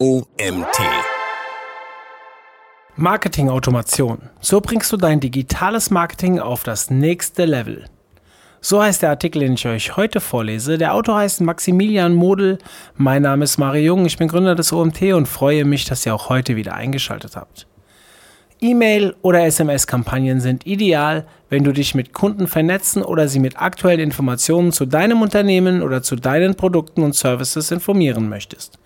OMT. Marketingautomation. So bringst du dein digitales Marketing auf das nächste Level. So heißt der Artikel, den ich euch heute vorlese. Der Autor heißt Maximilian Model. Mein Name ist Mario Jung. Ich bin Gründer des OMT und freue mich, dass ihr auch heute wieder eingeschaltet habt. E-Mail oder SMS-Kampagnen sind ideal, wenn du dich mit Kunden vernetzen oder sie mit aktuellen Informationen zu deinem Unternehmen oder zu deinen Produkten und Services informieren möchtest.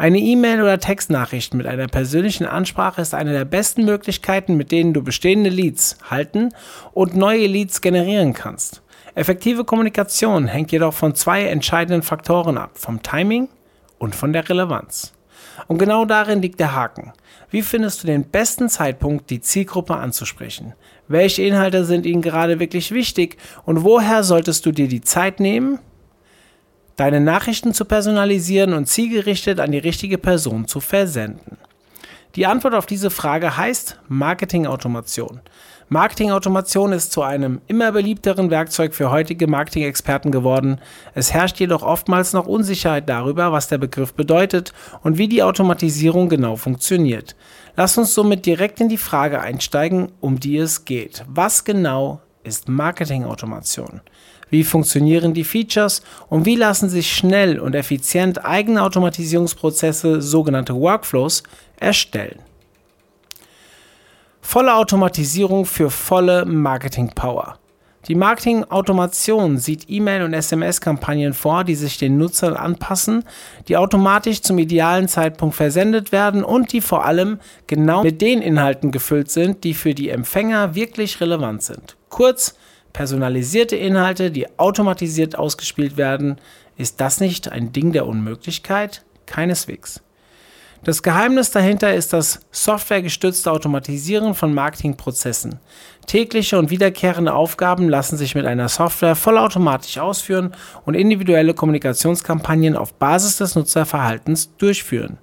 Eine E-Mail oder Textnachricht mit einer persönlichen Ansprache ist eine der besten Möglichkeiten, mit denen du bestehende Leads halten und neue Leads generieren kannst. Effektive Kommunikation hängt jedoch von zwei entscheidenden Faktoren ab, vom Timing und von der Relevanz. Und genau darin liegt der Haken. Wie findest du den besten Zeitpunkt, die Zielgruppe anzusprechen? Welche Inhalte sind ihnen gerade wirklich wichtig und woher solltest du dir die Zeit nehmen, deine Nachrichten zu personalisieren und zielgerichtet an die richtige Person zu versenden? Die Antwort auf diese Frage heißt Marketingautomation. Marketingautomation ist zu einem immer beliebteren Werkzeug für heutige Marketing-Experten geworden. Es herrscht jedoch oftmals noch Unsicherheit darüber, was der Begriff bedeutet und wie die Automatisierung genau funktioniert. Lass uns somit direkt in die Frage einsteigen, um die es geht. Was genau ist Marketingautomation? Wie funktionieren die Features und wie lassen sich schnell und effizient eigene Automatisierungsprozesse, sogenannte Workflows, erstellen? Volle Automatisierung für volle Marketing Power. Die Marketing-Automation sieht E-Mail- und SMS-Kampagnen vor, die sich den Nutzern anpassen, die automatisch zum idealen Zeitpunkt versendet werden und die vor allem genau mit den Inhalten gefüllt sind, die für die Empfänger wirklich relevant sind. Kurz, personalisierte Inhalte, die automatisiert ausgespielt werden. Ist das nicht ein Ding der Unmöglichkeit? Keineswegs. Das Geheimnis dahinter ist das softwaregestützte Automatisieren von Marketingprozessen. Tägliche und wiederkehrende Aufgaben lassen sich mit einer Software vollautomatisch ausführen und individuelle Kommunikationskampagnen auf Basis des Nutzerverhaltens durchführen.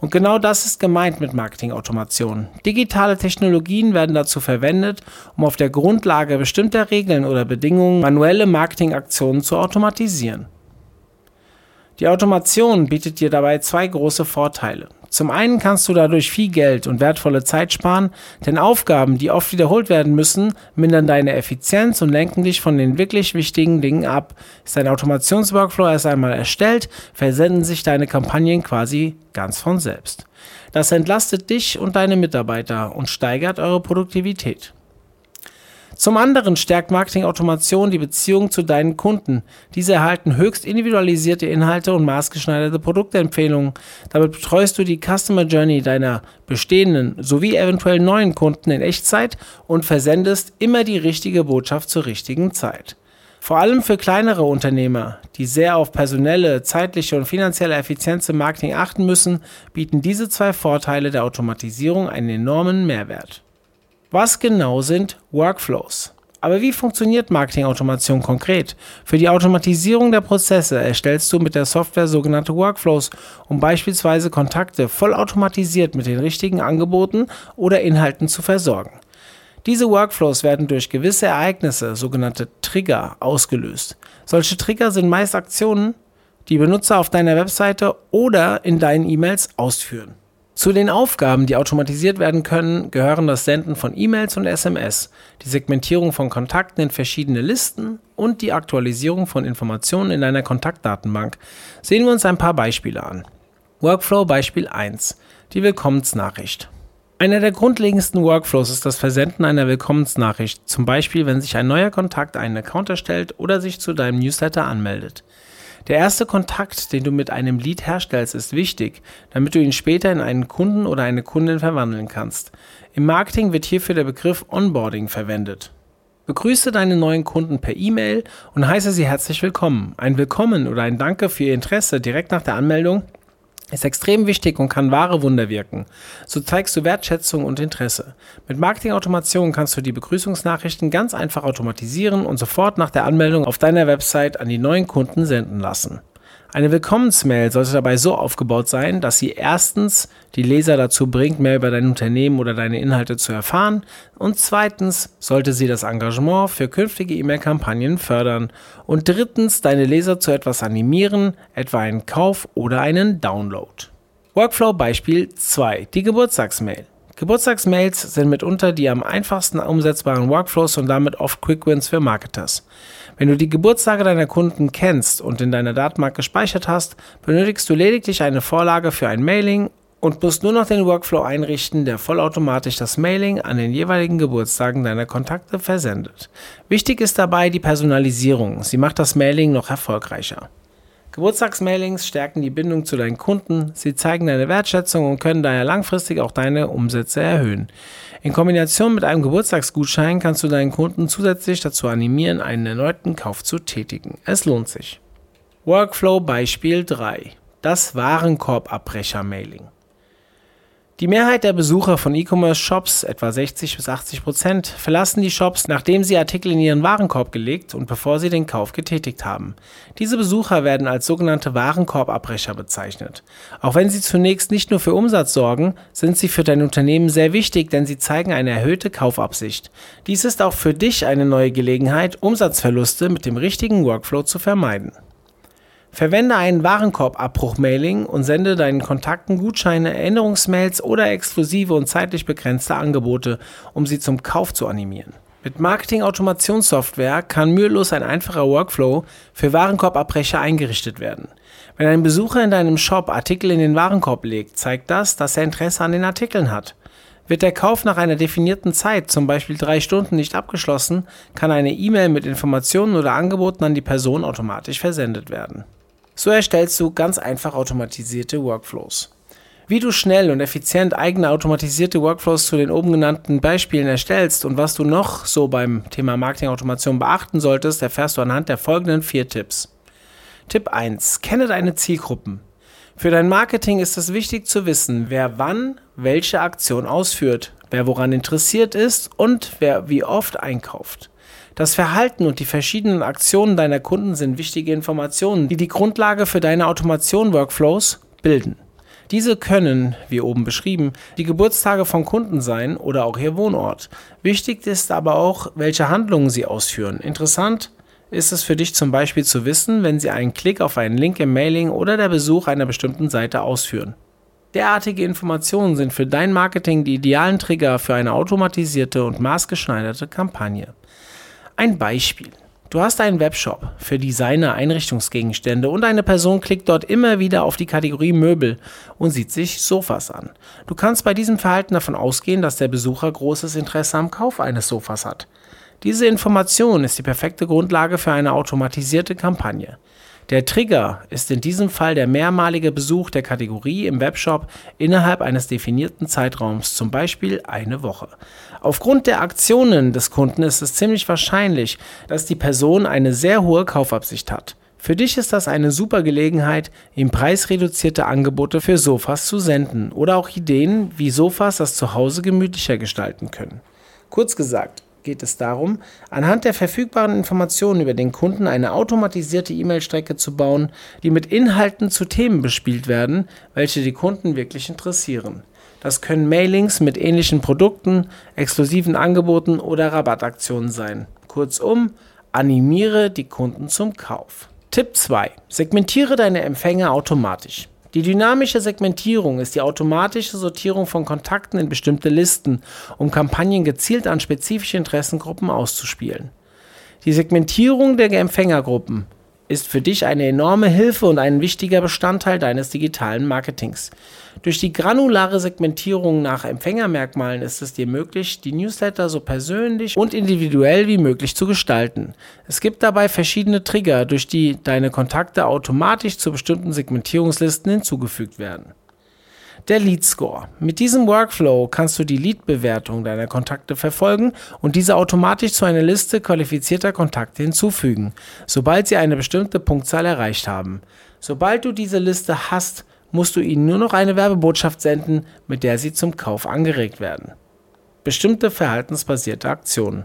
Und genau das ist gemeint mit Marketingautomation. Digitale Technologien werden dazu verwendet, um auf der Grundlage bestimmter Regeln oder Bedingungen manuelle Marketingaktionen zu automatisieren. Die Automation bietet dir dabei zwei große Vorteile. Zum einen kannst du dadurch viel Geld und wertvolle Zeit sparen, denn Aufgaben, die oft wiederholt werden müssen, mindern deine Effizienz und lenken dich von den wirklich wichtigen Dingen ab. Ist dein Automationsworkflow erst einmal erstellt, versenden sich deine Kampagnen quasi ganz von selbst. Das entlastet dich und deine Mitarbeiter und steigert eure Produktivität. Zum anderen stärkt Marketing-Automation die Beziehung zu deinen Kunden. Diese erhalten höchst individualisierte Inhalte und maßgeschneiderte Produktempfehlungen. Damit betreust du die Customer Journey deiner bestehenden sowie eventuell neuen Kunden in Echtzeit und versendest immer die richtige Botschaft zur richtigen Zeit. Vor allem für kleinere Unternehmer, die sehr auf personelle, zeitliche und finanzielle Effizienz im Marketing achten müssen, bieten diese zwei Vorteile der Automatisierung einen enormen Mehrwert. Was genau sind Workflows? Aber wie funktioniert Marketingautomation konkret? Für die Automatisierung der Prozesse erstellst du mit der Software sogenannte Workflows, um beispielsweise Kontakte vollautomatisiert mit den richtigen Angeboten oder Inhalten zu versorgen. Diese Workflows werden durch gewisse Ereignisse, sogenannte Trigger, ausgelöst. Solche Trigger sind meist Aktionen, die Benutzer auf deiner Webseite oder in deinen E-Mails ausführen. Zu den Aufgaben, die automatisiert werden können, gehören das Senden von E-Mails und SMS, die Segmentierung von Kontakten in verschiedene Listen und die Aktualisierung von Informationen in deiner Kontaktdatenbank. Sehen wir uns ein paar Beispiele an. Workflow Beispiel 1. Die Willkommensnachricht. Einer der grundlegendsten Workflows ist das Versenden einer Willkommensnachricht, zum Beispiel wenn sich ein neuer Kontakt einen Account erstellt oder sich zu deinem Newsletter anmeldet. Der erste Kontakt, den du mit einem Lead herstellst, ist wichtig, damit du ihn später in einen Kunden oder eine Kundin verwandeln kannst. Im Marketing wird hierfür der Begriff Onboarding verwendet. Begrüße deine neuen Kunden per E-Mail und heiße sie herzlich willkommen. Ein Willkommen oder ein Danke für ihr Interesse direkt nach der Anmeldung ist extrem wichtig und kann wahre Wunder wirken. So zeigst du Wertschätzung und Interesse. Mit Marketing-Automation kannst du die Begrüßungsnachrichten ganz einfach automatisieren und sofort nach der Anmeldung auf deiner Website an die neuen Kunden senden lassen. Eine Willkommensmail sollte dabei so aufgebaut sein, dass sie erstens die Leser dazu bringt, mehr über dein Unternehmen oder deine Inhalte zu erfahren und zweitens sollte sie das Engagement für künftige E-Mail-Kampagnen fördern und drittens deine Leser zu etwas animieren, etwa einen Kauf oder einen Download. Workflow Beispiel 2. Die Geburtstagsmail. Geburtstagsmails sind mitunter die am einfachsten umsetzbaren Workflows und damit oft Quick Wins für Marketers. Wenn du die Geburtstage deiner Kunden kennst und in deiner Datenbank gespeichert hast, benötigst du lediglich eine Vorlage für ein Mailing und musst nur noch den Workflow einrichten, der vollautomatisch das Mailing an den jeweiligen Geburtstagen deiner Kontakte versendet. Wichtig ist dabei die Personalisierung. Sie macht das Mailing noch erfolgreicher. Geburtstagsmailings stärken die Bindung zu deinen Kunden, sie zeigen deine Wertschätzung und können daher langfristig auch deine Umsätze erhöhen. In Kombination mit einem Geburtstagsgutschein kannst du deinen Kunden zusätzlich dazu animieren, einen erneuten Kauf zu tätigen. Es lohnt sich. Workflow Beispiel 3. Das Warenkorbabbrecher-Mailing. Die Mehrheit der Besucher von E-Commerce-Shops, etwa 60 bis 80 Prozent, verlassen die Shops, nachdem sie Artikel in ihren Warenkorb gelegt und bevor sie den Kauf getätigt haben. Diese Besucher werden als sogenannte Warenkorbabbrecher bezeichnet. Auch wenn sie zunächst nicht nur für Umsatz sorgen, sind sie für dein Unternehmen sehr wichtig, denn sie zeigen eine erhöhte Kaufabsicht. Dies ist auch für dich eine neue Gelegenheit, Umsatzverluste mit dem richtigen Workflow zu vermeiden. Verwende ein Warenkorbabbruch-Mailing und sende deinen Kontakten Gutscheine, Erinnerungsmails oder exklusive und zeitlich begrenzte Angebote, um sie zum Kauf zu animieren. Mit Marketing-Automationssoftware kann mühelos ein einfacher Workflow für Warenkorbabbrecher eingerichtet werden. Wenn ein Besucher in deinem Shop Artikel in den Warenkorb legt, zeigt das, dass er Interesse an den Artikeln hat. Wird der Kauf nach einer definierten Zeit, zum Beispiel drei Stunden, nicht abgeschlossen, kann eine E-Mail mit Informationen oder Angeboten an die Person automatisch versendet werden. So erstellst du ganz einfach automatisierte Workflows. Wie du schnell und effizient eigene automatisierte Workflows zu den oben genannten Beispielen erstellst und was du noch so beim Thema Marketingautomation beachten solltest, erfährst du anhand der folgenden vier Tipps. Tipp 1. Kenne deine Zielgruppen. Für dein Marketing ist es wichtig zu wissen, wer wann welche Aktion ausführt, wer woran interessiert ist und wer wie oft einkauft. Das Verhalten und die verschiedenen Aktionen deiner Kunden sind wichtige Informationen, die die Grundlage für deine Automation-Workflows bilden. Diese können, wie oben beschrieben, die Geburtstage von Kunden sein oder auch ihr Wohnort. Wichtig ist aber auch, welche Handlungen sie ausführen. Interessant ist es für dich zum Beispiel zu wissen, wenn sie einen Klick auf einen Link im Mailing oder der Besuch einer bestimmten Seite ausführen. Derartige Informationen sind für dein Marketing die idealen Trigger für eine automatisierte und maßgeschneiderte Kampagne. Ein Beispiel. Du hast einen Webshop für Designer Einrichtungsgegenstände und eine Person klickt dort immer wieder auf die Kategorie Möbel und sieht sich Sofas an. Du kannst bei diesem Verhalten davon ausgehen, dass der Besucher großes Interesse am Kauf eines Sofas hat. Diese Information ist die perfekte Grundlage für eine automatisierte Kampagne. Der Trigger ist in diesem Fall der mehrmalige Besuch der Kategorie im Webshop innerhalb eines definierten Zeitraums, zum Beispiel eine Woche. Aufgrund der Aktionen des Kunden ist es ziemlich wahrscheinlich, dass die Person eine sehr hohe Kaufabsicht hat. Für dich ist das eine super Gelegenheit, ihm preisreduzierte Angebote für Sofas zu senden oder auch Ideen, wie Sofas das Zuhause gemütlicher gestalten können. Kurz gesagt, geht es darum, anhand der verfügbaren Informationen über den Kunden eine automatisierte E-Mail-Strecke zu bauen, die mit Inhalten zu Themen bespielt werden, welche die Kunden wirklich interessieren. Das können Mailings mit ähnlichen Produkten, exklusiven Angeboten oder Rabattaktionen sein. Kurzum, animiere die Kunden zum Kauf. Tipp 2. Segmentiere deine Empfänger automatisch. Die dynamische Segmentierung ist die automatische Sortierung von Kontakten in bestimmte Listen, um Kampagnen gezielt an spezifische Interessengruppen auszuspielen. Die Segmentierung der Empfängergruppen ist für dich eine enorme Hilfe und ein wichtiger Bestandteil deines digitalen Marketings. Durch die granulare Segmentierung nach Empfängermerkmalen ist es dir möglich, die Newsletter so persönlich und individuell wie möglich zu gestalten. Es gibt dabei verschiedene Trigger, durch die deine Kontakte automatisch zu bestimmten Segmentierungslisten hinzugefügt werden. Der Lead Score. Mit diesem Workflow kannst du die Lead-Bewertung deiner Kontakte verfolgen und diese automatisch zu einer Liste qualifizierter Kontakte hinzufügen, sobald sie eine bestimmte Punktzahl erreicht haben. Sobald du diese Liste hast, musst du ihnen nur noch eine Werbebotschaft senden, mit der sie zum Kauf angeregt werden. Bestimmte verhaltensbasierte Aktionen.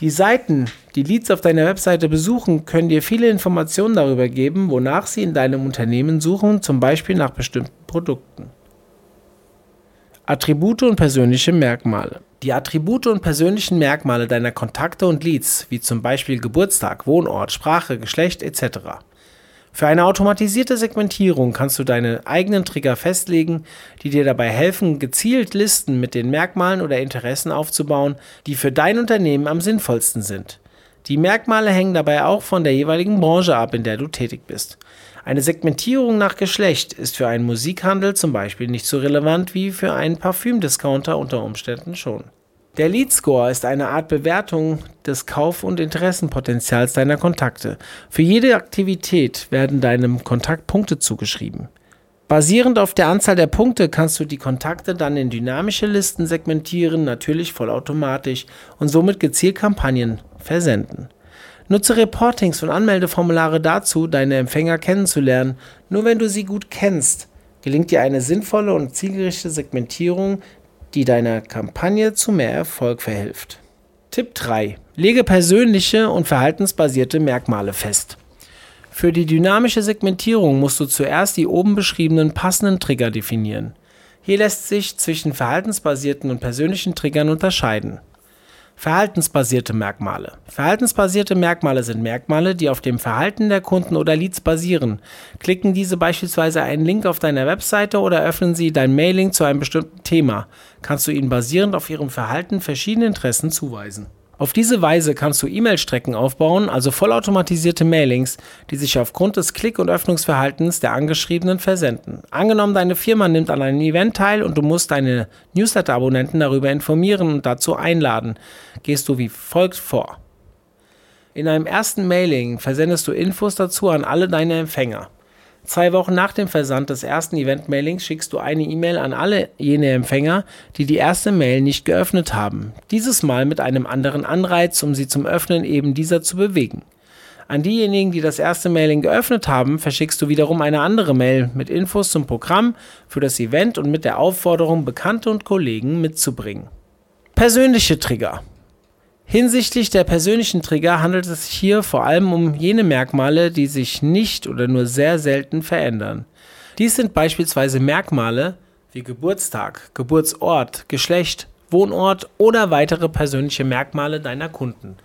Die Seiten, die Leads auf deiner Webseite besuchen, können dir viele Informationen darüber geben, wonach sie in deinem Unternehmen suchen, zum Beispiel nach bestimmten Produkten. Attribute und persönliche Merkmale. Die Attribute und persönlichen Merkmale deiner Kontakte und Leads, wie zum Beispiel Geburtstag, Wohnort, Sprache, Geschlecht etc., Für eine automatisierte Segmentierung kannst du deine eigenen Trigger festlegen, die dir dabei helfen, gezielt Listen mit den Merkmalen oder Interessen aufzubauen, die für dein Unternehmen am sinnvollsten sind. Die Merkmale hängen dabei auch von der jeweiligen Branche ab, in der du tätig bist. Eine Segmentierung nach Geschlecht ist für einen Musikhandel zum Beispiel nicht so relevant wie für einen Parfümdiscounter unter Umständen schon. Der Lead Score ist eine Art Bewertung des Kauf- und Interessenpotenzials deiner Kontakte. Für jede Aktivität werden deinem Kontakt Punkte zugeschrieben. Basierend auf der Anzahl der Punkte kannst du die Kontakte dann in dynamische Listen segmentieren, natürlich vollautomatisch und somit gezielt Kampagnen versenden. Nutze Reportings und Anmeldeformulare dazu, deine Empfänger kennenzulernen. Nur wenn du sie gut kennst, gelingt dir eine sinnvolle und zielgerichtete Segmentierung die deiner Kampagne zu mehr Erfolg verhilft. Tipp 3. Lege persönliche und verhaltensbasierte Merkmale fest. Für die dynamische Segmentierung musst du zuerst die oben beschriebenen passenden Trigger definieren. Hier lässt sich zwischen verhaltensbasierten und persönlichen Triggern unterscheiden. Verhaltensbasierte Merkmale. Verhaltensbasierte Merkmale sind Merkmale, die auf dem Verhalten der Kunden oder Leads basieren. Klicken diese beispielsweise einen Link auf deiner Webseite oder öffnen sie dein Mailing zu einem bestimmten Thema, kannst du ihnen basierend auf ihrem Verhalten verschiedene Interessen zuweisen. Auf diese Weise kannst du E-Mail-Strecken aufbauen, also vollautomatisierte Mailings, die sich aufgrund des Klick- und Öffnungsverhaltens der Angeschriebenen versenden. Angenommen, deine Firma nimmt an einem Event teil und du musst deine Newsletter-Abonnenten darüber informieren und dazu einladen, gehst du wie folgt vor. In einem ersten Mailing versendest du Infos dazu an alle deine Empfänger. Zwei Wochen nach dem Versand des ersten Event-Mailings schickst du eine E-Mail an alle jene Empfänger, die die erste Mail nicht geöffnet haben. Dieses Mal mit einem anderen Anreiz, um sie zum Öffnen eben dieser zu bewegen. An diejenigen, die das erste Mailing geöffnet haben, verschickst du wiederum eine andere Mail mit Infos zum Programm für das Event und mit der Aufforderung, Bekannte und Kollegen mitzubringen. Persönliche Trigger. Hinsichtlich der persönlichen Trigger handelt es sich hier vor allem um jene Merkmale, die sich nicht oder nur sehr selten verändern. Dies sind beispielsweise Merkmale wie Geburtstag, Geburtsort, Geschlecht, Wohnort oder weitere persönliche Merkmale deiner Kunden.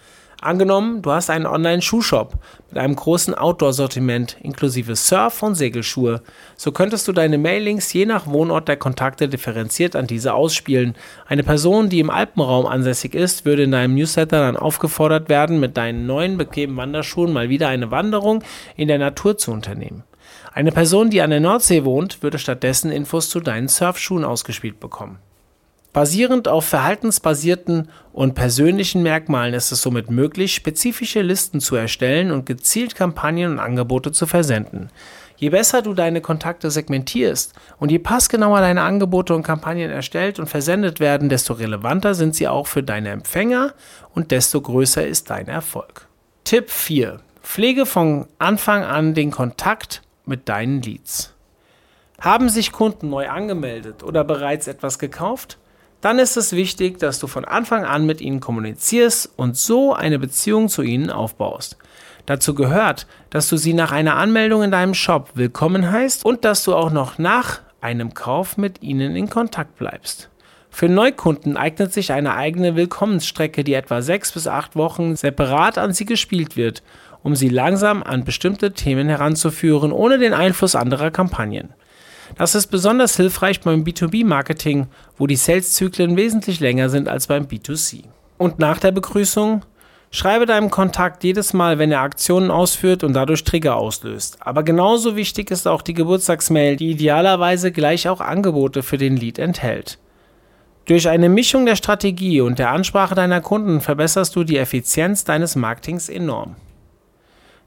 Angenommen, du hast einen Online-Schuhshop mit einem großen Outdoor-Sortiment inklusive Surf- und Segelschuhe, so könntest du deine Mailings je nach Wohnort der Kontakte differenziert an diese ausspielen. Eine Person, die im Alpenraum ansässig ist, würde in deinem Newsletter dann aufgefordert werden, mit deinen neuen bequemen Wanderschuhen mal wieder eine Wanderung in der Natur zu unternehmen. Eine Person, die an der Nordsee wohnt, würde stattdessen Infos zu deinen Surfschuhen ausgespielt bekommen. Basierend auf verhaltensbasierten und persönlichen Merkmalen ist es somit möglich, spezifische Listen zu erstellen und gezielt Kampagnen und Angebote zu versenden. Je besser du deine Kontakte segmentierst und je passgenauer deine Angebote und Kampagnen erstellt und versendet werden, desto relevanter sind sie auch für deine Empfänger und desto größer ist dein Erfolg. Tipp 4. Pflege von Anfang an den Kontakt mit deinen Leads. Haben sich Kunden neu angemeldet oder bereits etwas gekauft? Dann ist es wichtig, dass du von Anfang an mit ihnen kommunizierst und so eine Beziehung zu ihnen aufbaust. Dazu gehört, dass du sie nach einer Anmeldung in deinem Shop willkommen heißt und dass du auch noch nach einem Kauf mit ihnen in Kontakt bleibst. Für Neukunden eignet sich eine eigene Willkommensstrecke, die etwa sechs bis acht Wochen separat an sie gespielt wird, um sie langsam an bestimmte Themen heranzuführen, ohne den Einfluss anderer Kampagnen. Das ist besonders hilfreich beim B2B-Marketing, wo die Sales-Zyklen wesentlich länger sind als beim B2C. Und nach der Begrüßung Schreibe deinem Kontakt jedes Mal, wenn er Aktionen ausführt und dadurch Trigger auslöst. Aber genauso wichtig ist auch die Geburtstagsmail, die idealerweise gleich auch Angebote für den Lead enthält. Durch eine Mischung der Strategie und der Ansprache deiner Kunden verbesserst du die Effizienz deines Marketings enorm.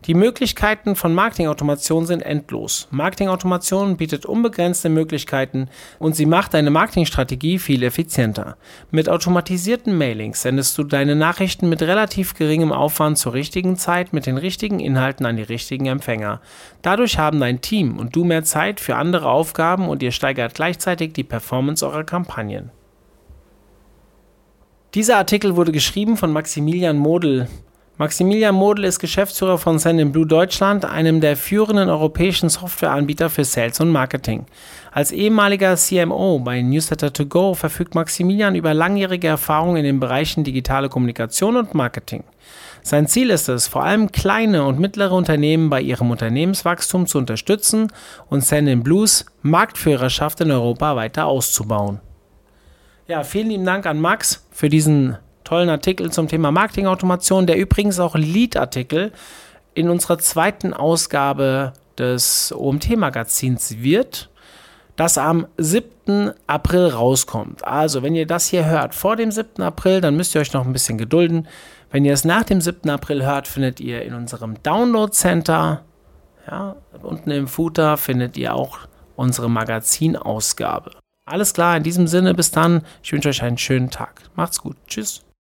Die Möglichkeiten von Marketingautomation sind endlos. Marketingautomation bietet unbegrenzte Möglichkeiten und sie macht deine Marketingstrategie viel effizienter. Mit automatisierten Mailings sendest du deine Nachrichten mit relativ geringem Aufwand zur richtigen Zeit mit den richtigen Inhalten an die richtigen Empfänger. Dadurch haben dein Team und du mehr Zeit für andere Aufgaben und ihr steigert gleichzeitig die Performance eurer Kampagnen. Dieser Artikel wurde geschrieben von Maximilian Model. Maximilian Model ist Geschäftsführer von Sendinblue Deutschland, einem der führenden europäischen Softwareanbieter für Sales und Marketing. Als ehemaliger CMO bei Newsletter2Go verfügt Maximilian über langjährige Erfahrung in den Bereichen digitale Kommunikation und Marketing. Sein Ziel ist es, vor allem kleine und mittlere Unternehmen bei ihrem Unternehmenswachstum zu unterstützen und Send Blues Marktführerschaft in Europa weiter auszubauen. Ja, vielen lieben Dank an Max für diesen tollen Artikel zum Thema Marketingautomation, der übrigens auch Lead-Artikel in unserer zweiten Ausgabe des OMT-Magazins wird, das am 7. April rauskommt. Also, wenn ihr das hier hört vor dem 7. April, dann müsst ihr euch noch ein bisschen gedulden. Wenn ihr es nach dem 7. April hört, findet ihr in unserem Download Center, ja, unten im Footer findet ihr auch unsere Magazinausgabe. Alles klar, in diesem Sinne, bis dann. Ich wünsche euch einen schönen Tag. Macht's gut. Tschüss.